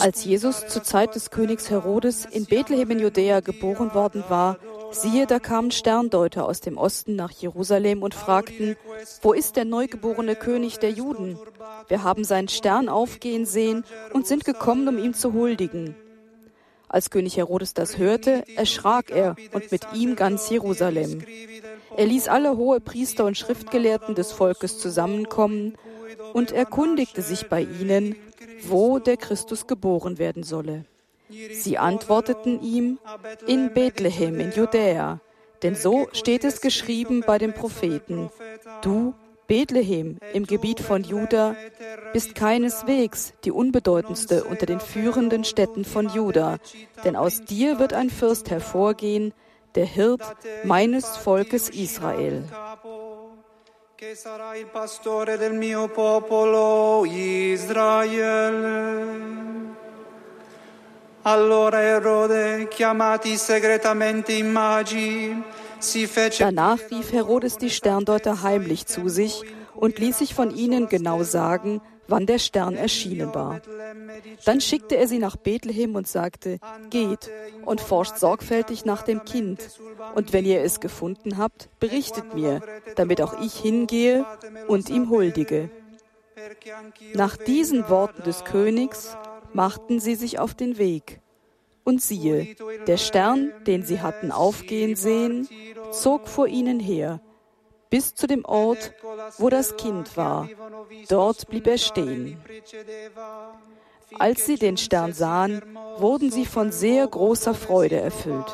Als Jesus zur Zeit des Königs Herodes in Bethlehem in Judäa geboren worden war, siehe, da kamen Sterndeuter aus dem Osten nach Jerusalem und fragten, wo ist der neugeborene König der Juden? Wir haben seinen Stern aufgehen sehen und sind gekommen, um ihm zu huldigen. Als König Herodes das hörte, erschrak er und mit ihm ganz Jerusalem. Er ließ alle hohe Priester und Schriftgelehrten des Volkes zusammenkommen und erkundigte sich bei ihnen, wo der Christus geboren werden solle. Sie antworteten ihm, in Bethlehem in Judäa, denn so steht es geschrieben bei den Propheten, du, Bethlehem im Gebiet von Juda, bist keineswegs die unbedeutendste unter den führenden Städten von Juda, denn aus dir wird ein Fürst hervorgehen, der Hirt meines Volkes Israel. Che sarà il pastore del mio popolo Israele. Allora Erode, chiamati segretamente in magi, Danach rief Herodes die Sterndeuter heimlich zu sich und ließ sich von ihnen genau sagen, wann der Stern erschienen war. Dann schickte er sie nach Bethlehem und sagte, geht und forscht sorgfältig nach dem Kind, und wenn ihr es gefunden habt, berichtet mir, damit auch ich hingehe und ihm huldige. Nach diesen Worten des Königs machten sie sich auf den Weg. Und siehe, der Stern, den sie hatten aufgehen sehen, zog vor ihnen her, bis zu dem Ort, wo das Kind war. Dort blieb er stehen. Als sie den Stern sahen, wurden sie von sehr großer Freude erfüllt.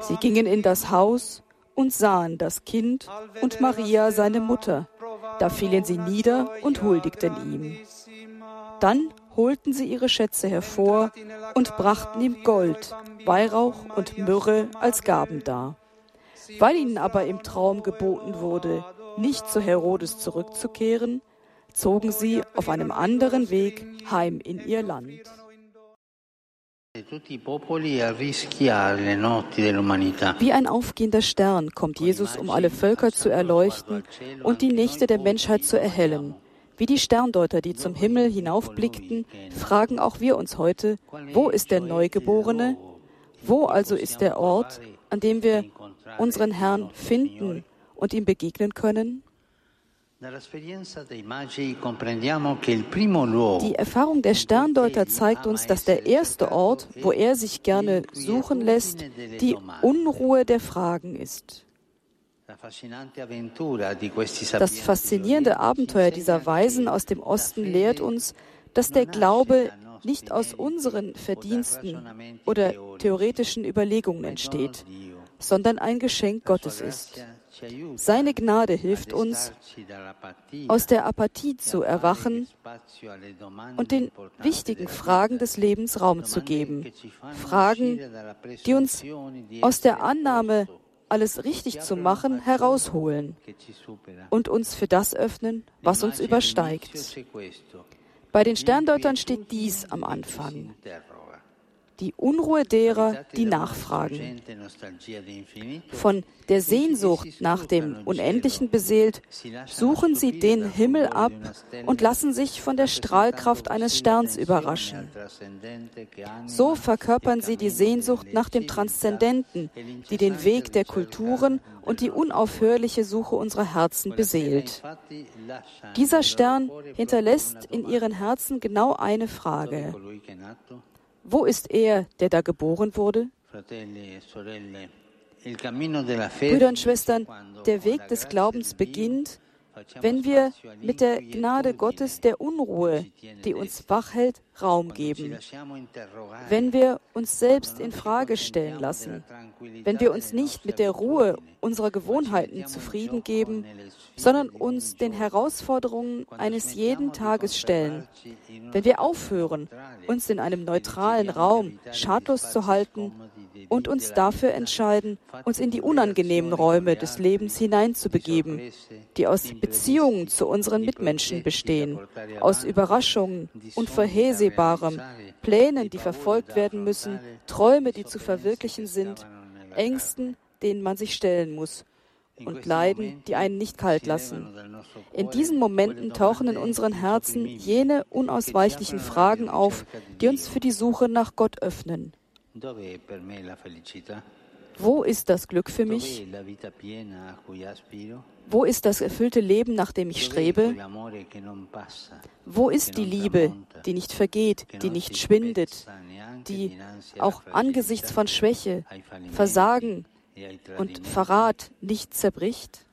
Sie gingen in das Haus und sahen das Kind und Maria, seine Mutter. Da fielen sie nieder und huldigten ihm. Dann holten sie ihre Schätze hervor und brachten ihm Gold, Weihrauch und Myrrhe als Gaben dar. Weil ihnen aber im Traum geboten wurde, nicht zu Herodes zurückzukehren, zogen sie auf einem anderen Weg heim in ihr Land. Wie ein aufgehender Stern kommt Jesus, um alle Völker zu erleuchten und die Nächte der Menschheit zu erhellen. Wie die Sterndeuter, die zum Himmel hinaufblickten, fragen auch wir uns heute, wo ist der Neugeborene? Wo also ist der Ort, an dem wir unseren Herrn finden und ihm begegnen können? Die Erfahrung der Sterndeuter zeigt uns, dass der erste Ort, wo er sich gerne suchen lässt, die Unruhe der Fragen ist. Das faszinierende Abenteuer dieser Weisen aus dem Osten lehrt uns, dass der Glaube nicht aus unseren Verdiensten oder theoretischen Überlegungen entsteht, sondern ein Geschenk Gottes ist. Seine Gnade hilft uns, aus der Apathie zu erwachen und den wichtigen Fragen des Lebens Raum zu geben. Fragen, die uns aus der Annahme, alles richtig zu machen, herausholen und uns für das öffnen, was uns übersteigt. Bei den Sterndeutern steht dies am Anfang die Unruhe derer, die nachfragen. Von der Sehnsucht nach dem Unendlichen beseelt, suchen sie den Himmel ab und lassen sich von der Strahlkraft eines Sterns überraschen. So verkörpern sie die Sehnsucht nach dem Transzendenten, die den Weg der Kulturen und die unaufhörliche Suche unserer Herzen beseelt. Dieser Stern hinterlässt in ihren Herzen genau eine Frage. Wo ist er, der da geboren wurde? Brüder und Schwestern, der Weg des Glaubens beginnt, wenn wir mit der Gnade Gottes der Unruhe, die uns wach hält, Raum geben. Wenn wir uns selbst in Frage stellen lassen, wenn wir uns nicht mit der Ruhe unserer Gewohnheiten zufrieden geben, sondern uns den Herausforderungen eines jeden Tages stellen, wenn wir aufhören, uns in einem neutralen Raum schadlos zu halten und uns dafür entscheiden, uns in die unangenehmen Räume des Lebens hineinzubegeben, die aus Beziehungen zu unseren Mitmenschen bestehen, aus Überraschungen, Unvorhersehbarem, Plänen, die verfolgt werden müssen, Träume, die zu verwirklichen sind, Ängsten, denen man sich stellen muss und Leiden, die einen nicht kalt lassen. In diesen Momenten tauchen in unseren Herzen jene unausweichlichen Fragen auf, die uns für die Suche nach Gott öffnen. Wo ist das Glück für mich? Wo ist das erfüllte Leben, nach dem ich strebe? Wo ist die Liebe, die nicht vergeht, die nicht schwindet, die auch angesichts von Schwäche, Versagen und Verrat nicht zerbricht?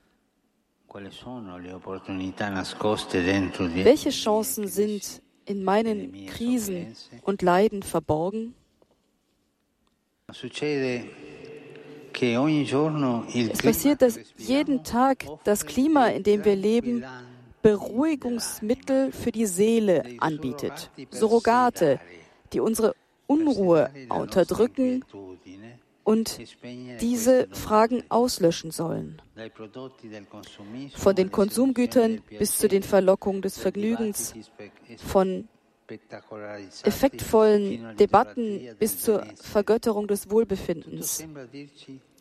Welche Chancen sind in meinen Krisen und Leiden verborgen? Es passiert, dass jeden Tag das Klima, in dem wir leben, Beruhigungsmittel für die Seele anbietet. Surrogate, die unsere Unruhe unterdrücken und diese Fragen auslöschen sollen. Von den Konsumgütern bis zu den Verlockungen des Vergnügens, von effektvollen Debatten bis zur Vergötterung des Wohlbefindens.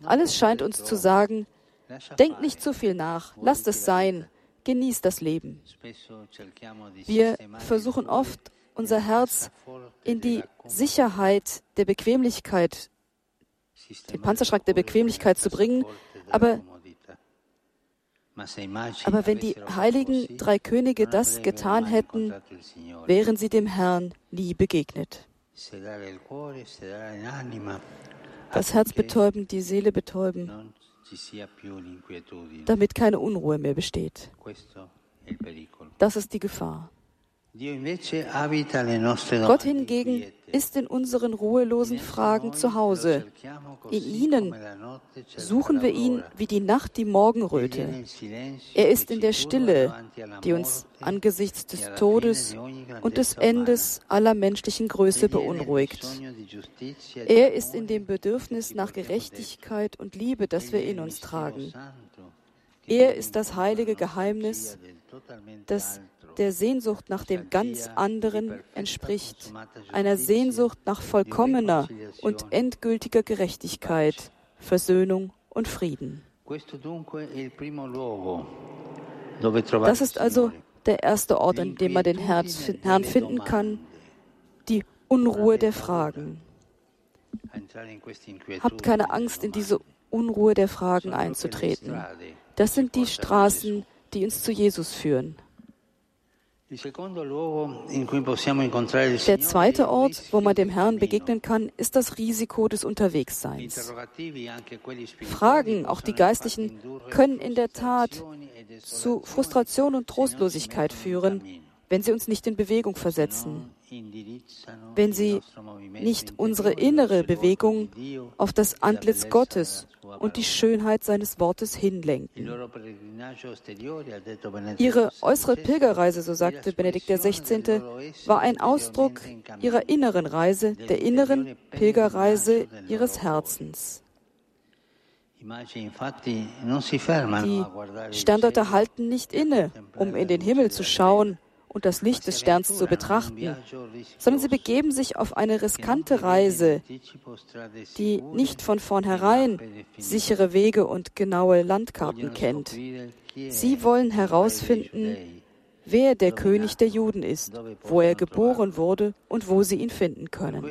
Alles scheint uns zu sagen, denkt nicht zu viel nach, lasst es sein, genießt das Leben. Wir versuchen oft, unser Herz in die Sicherheit der Bequemlichkeit, den Panzerschrank der Bequemlichkeit zu bringen, aber aber wenn die heiligen drei Könige das getan hätten, wären sie dem Herrn nie begegnet. Das Herz betäuben, die Seele betäuben, damit keine Unruhe mehr besteht. Das ist die Gefahr. Gott hingegen ist in unseren ruhelosen Fragen zu Hause. In ihnen suchen wir ihn wie die Nacht die Morgenröte. Er ist in der Stille, die uns angesichts des Todes und des Endes aller menschlichen Größe beunruhigt. Er ist in dem Bedürfnis nach Gerechtigkeit und Liebe, das wir in uns tragen. Er ist das heilige Geheimnis, das der Sehnsucht nach dem ganz anderen entspricht, einer Sehnsucht nach vollkommener und endgültiger Gerechtigkeit, Versöhnung und Frieden. Das ist also der erste Ort, an dem man den Herrn finden kann, die Unruhe der Fragen. Habt keine Angst, in diese Unruhe der Fragen einzutreten. Das sind die Straßen, die uns zu Jesus führen. Der zweite Ort, wo man dem Herrn begegnen kann, ist das Risiko des Unterwegsseins. Fragen, auch die geistlichen, können in der Tat zu Frustration und Trostlosigkeit führen, wenn sie uns nicht in Bewegung versetzen, wenn sie nicht unsere innere Bewegung auf das Antlitz Gottes und die Schönheit seines Wortes hinlenken. Ihre äußere Pilgerreise, so sagte Benedikt XVI., war ein Ausdruck ihrer inneren Reise, der inneren Pilgerreise ihres Herzens. Die Sterndeuter halten nicht inne, um in den Himmel zu schauen und das Licht des Sterns zu betrachten, sondern sie begeben sich auf eine riskante Reise, die nicht von vornherein sichere Wege und genaue Landkarten kennt. Sie wollen herausfinden, wer der König der Juden ist, wo er geboren wurde und wo sie ihn finden können.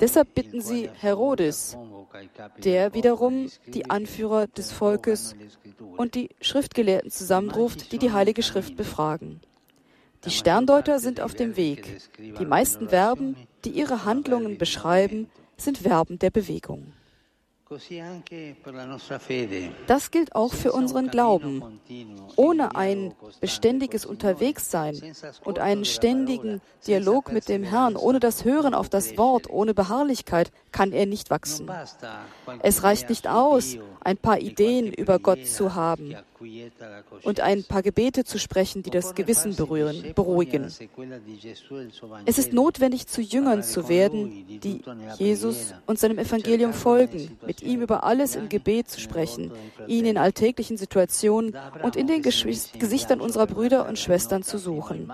Deshalb bitten sie Herodes, der wiederum die Anführer des Volkes und die Schriftgelehrten zusammenruft, die die Heilige Schrift befragen. Die Sterndeuter sind auf dem Weg. Die meisten Verben, die ihre Handlungen beschreiben, sind Verben der Bewegung. Das gilt auch für unseren Glauben. Ohne ein beständiges Unterwegssein und einen ständigen Dialog mit dem Herrn, ohne das Hören auf das Wort, ohne Beharrlichkeit, kann er nicht wachsen. Es reicht nicht aus, ein paar Ideen über Gott zu haben und ein paar Gebete zu sprechen, die das Gewissen berühren, beruhigen. Es ist notwendig, zu Jüngern zu werden, die Jesus und seinem Evangelium folgen, mit ihm über alles im Gebet zu sprechen, ihn in alltäglichen Situationen und in den Gesichtern unserer Brüder und Schwestern zu suchen.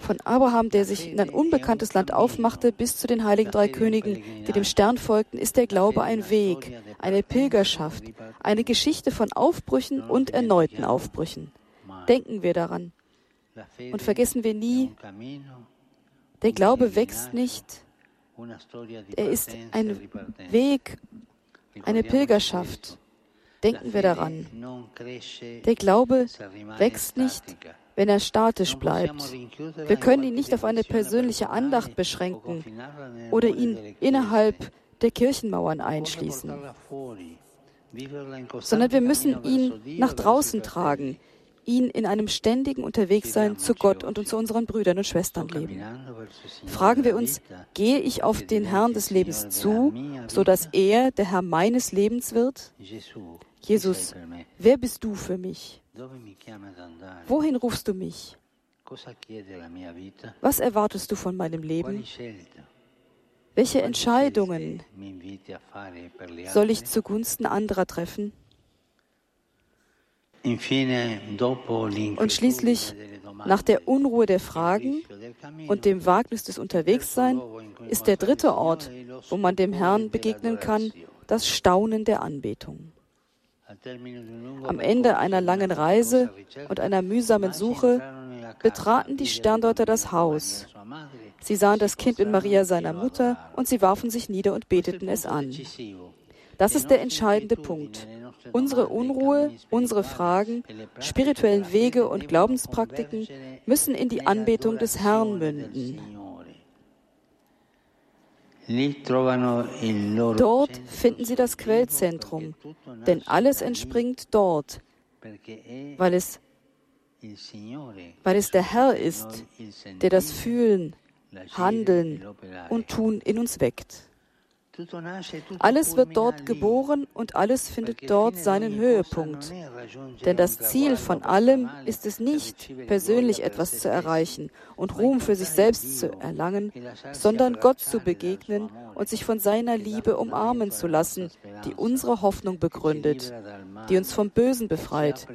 Von Abraham, der sich in ein unbekanntes Land aufmachte, bis zu den heiligen drei Königen, die dem Stern folgten, ist der Glaube ein Weg, eine Pilgerschaft, eine Geschichte von Aufbrüchen und erneuten Aufbrüchen. Denken wir daran. Und vergessen wir nie, der Glaube wächst nicht. Er ist ein Weg, eine Pilgerschaft. Denken wir daran. Der Glaube wächst nicht, wenn er statisch bleibt. Wir können ihn nicht auf eine persönliche Andacht beschränken oder ihn innerhalb der Kirchenmauern einschließen, sondern wir müssen ihn nach draußen tragen, ihn in einem ständigen Unterwegssein zu Gott und zu unseren Brüdern und Schwestern leben. Fragen wir uns, gehe ich auf den Herrn des Lebens zu, so dass er der Herr meines Lebens wird? Jesus, wer bist du für mich? Wohin rufst du mich? Was erwartest du von meinem Leben? Welche Entscheidungen soll ich zugunsten anderer treffen? Und schließlich, nach der Unruhe der Fragen und dem Wagnis des Unterwegssein, ist der dritte Ort, wo man dem Herrn begegnen kann, das Staunen der Anbetung. Am Ende einer langen Reise und einer mühsamen Suche betraten die Sterndeuter das Haus. Sie sahen das Kind in Maria seiner Mutter und sie warfen sich nieder und beteten es an. Das ist der entscheidende Punkt. Unsere Unruhe, unsere Fragen, spirituellen Wege und Glaubenspraktiken müssen in die Anbetung des Herrn münden. Dort finden Sie das Quellzentrum, denn alles entspringt dort, weil es, weil es der Herr ist, der das Fühlen, Handeln und Tun in uns weckt. Alles wird dort geboren und alles findet dort seinen Höhepunkt. Denn das Ziel von allem ist es nicht, persönlich etwas zu erreichen und Ruhm für sich selbst zu erlangen, sondern Gott zu begegnen und sich von seiner Liebe umarmen zu lassen, die unsere Hoffnung begründet, die uns vom Bösen befreit,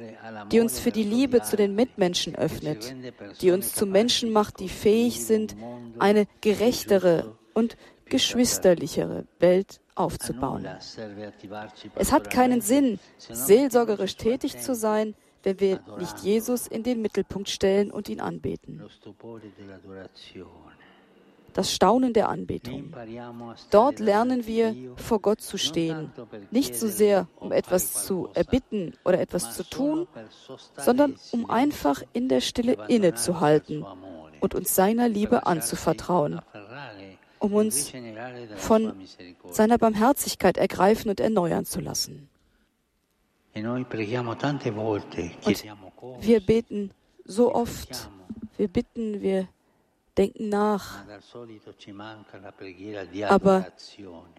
die uns für die Liebe zu den Mitmenschen öffnet, die uns zu Menschen macht, die fähig sind, eine gerechtere und geschwisterlichere Welt aufzubauen. Es hat keinen Sinn, seelsorgerisch tätig zu sein, wenn wir nicht Jesus in den Mittelpunkt stellen und ihn anbeten. Das Staunen der Anbetung. Dort lernen wir, vor Gott zu stehen, nicht so sehr, um etwas zu erbitten oder etwas zu tun, sondern um einfach in der Stille innezuhalten und uns seiner Liebe anzuvertrauen um uns von seiner Barmherzigkeit ergreifen und erneuern zu lassen. Und wir beten so oft, wir bitten, wir denken nach. Aber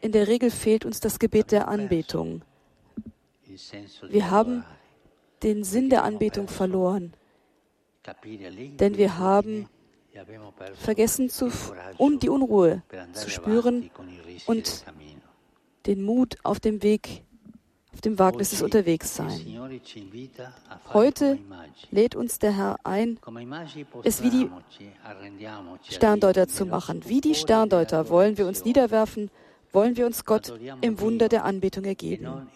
in der Regel fehlt uns das Gebet der Anbetung. Wir haben den Sinn der Anbetung verloren, denn wir haben vergessen zu, um die Unruhe zu spüren und den Mut auf dem Weg, auf dem Wagnis des Unterwegssein. Heute lädt uns der Herr ein, es wie die Sterndeuter zu machen. Wie die Sterndeuter wollen wir uns niederwerfen, wollen wir uns Gott im Wunder der Anbetung ergeben.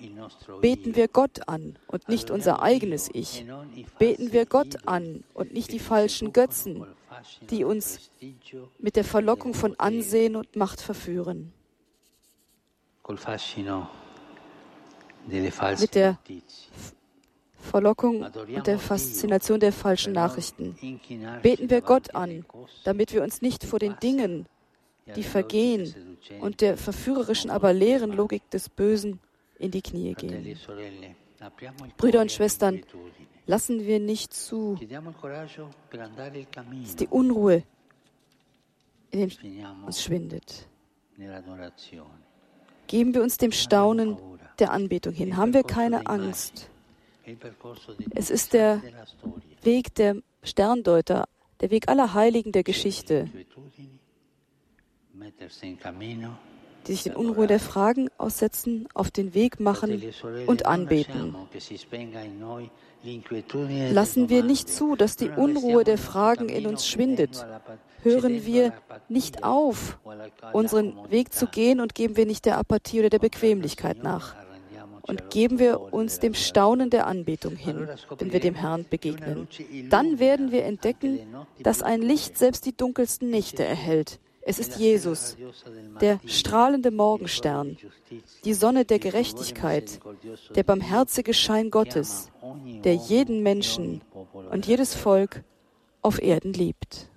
Beten wir Gott an und nicht unser eigenes Ich. Beten wir Gott an und nicht die falschen Götzen, die uns mit der Verlockung von Ansehen und Macht verführen. Mit der Verlockung und der Faszination der falschen Nachrichten. Beten wir Gott an, damit wir uns nicht vor den Dingen, die vergehen und der verführerischen, aber leeren Logik des Bösen in die Knie gehen. Brüder und Schwestern, Lassen wir nicht zu, dass die Unruhe in uns schwindet. Geben wir uns dem Staunen der Anbetung hin. Haben wir keine Angst. Es ist der Weg der Sterndeuter, der Weg aller Heiligen der Geschichte, die sich den Unruhe der Fragen aussetzen, auf den Weg machen und anbeten. Lassen wir nicht zu, dass die Unruhe der Fragen in uns schwindet. Hören wir nicht auf, unseren Weg zu gehen und geben wir nicht der Apathie oder der Bequemlichkeit nach. Und geben wir uns dem Staunen der Anbetung hin, wenn wir dem Herrn begegnen. Dann werden wir entdecken, dass ein Licht selbst die dunkelsten Nächte erhält. Es ist Jesus, der strahlende Morgenstern, die Sonne der Gerechtigkeit, der barmherzige Schein Gottes, der jeden Menschen und jedes Volk auf Erden liebt.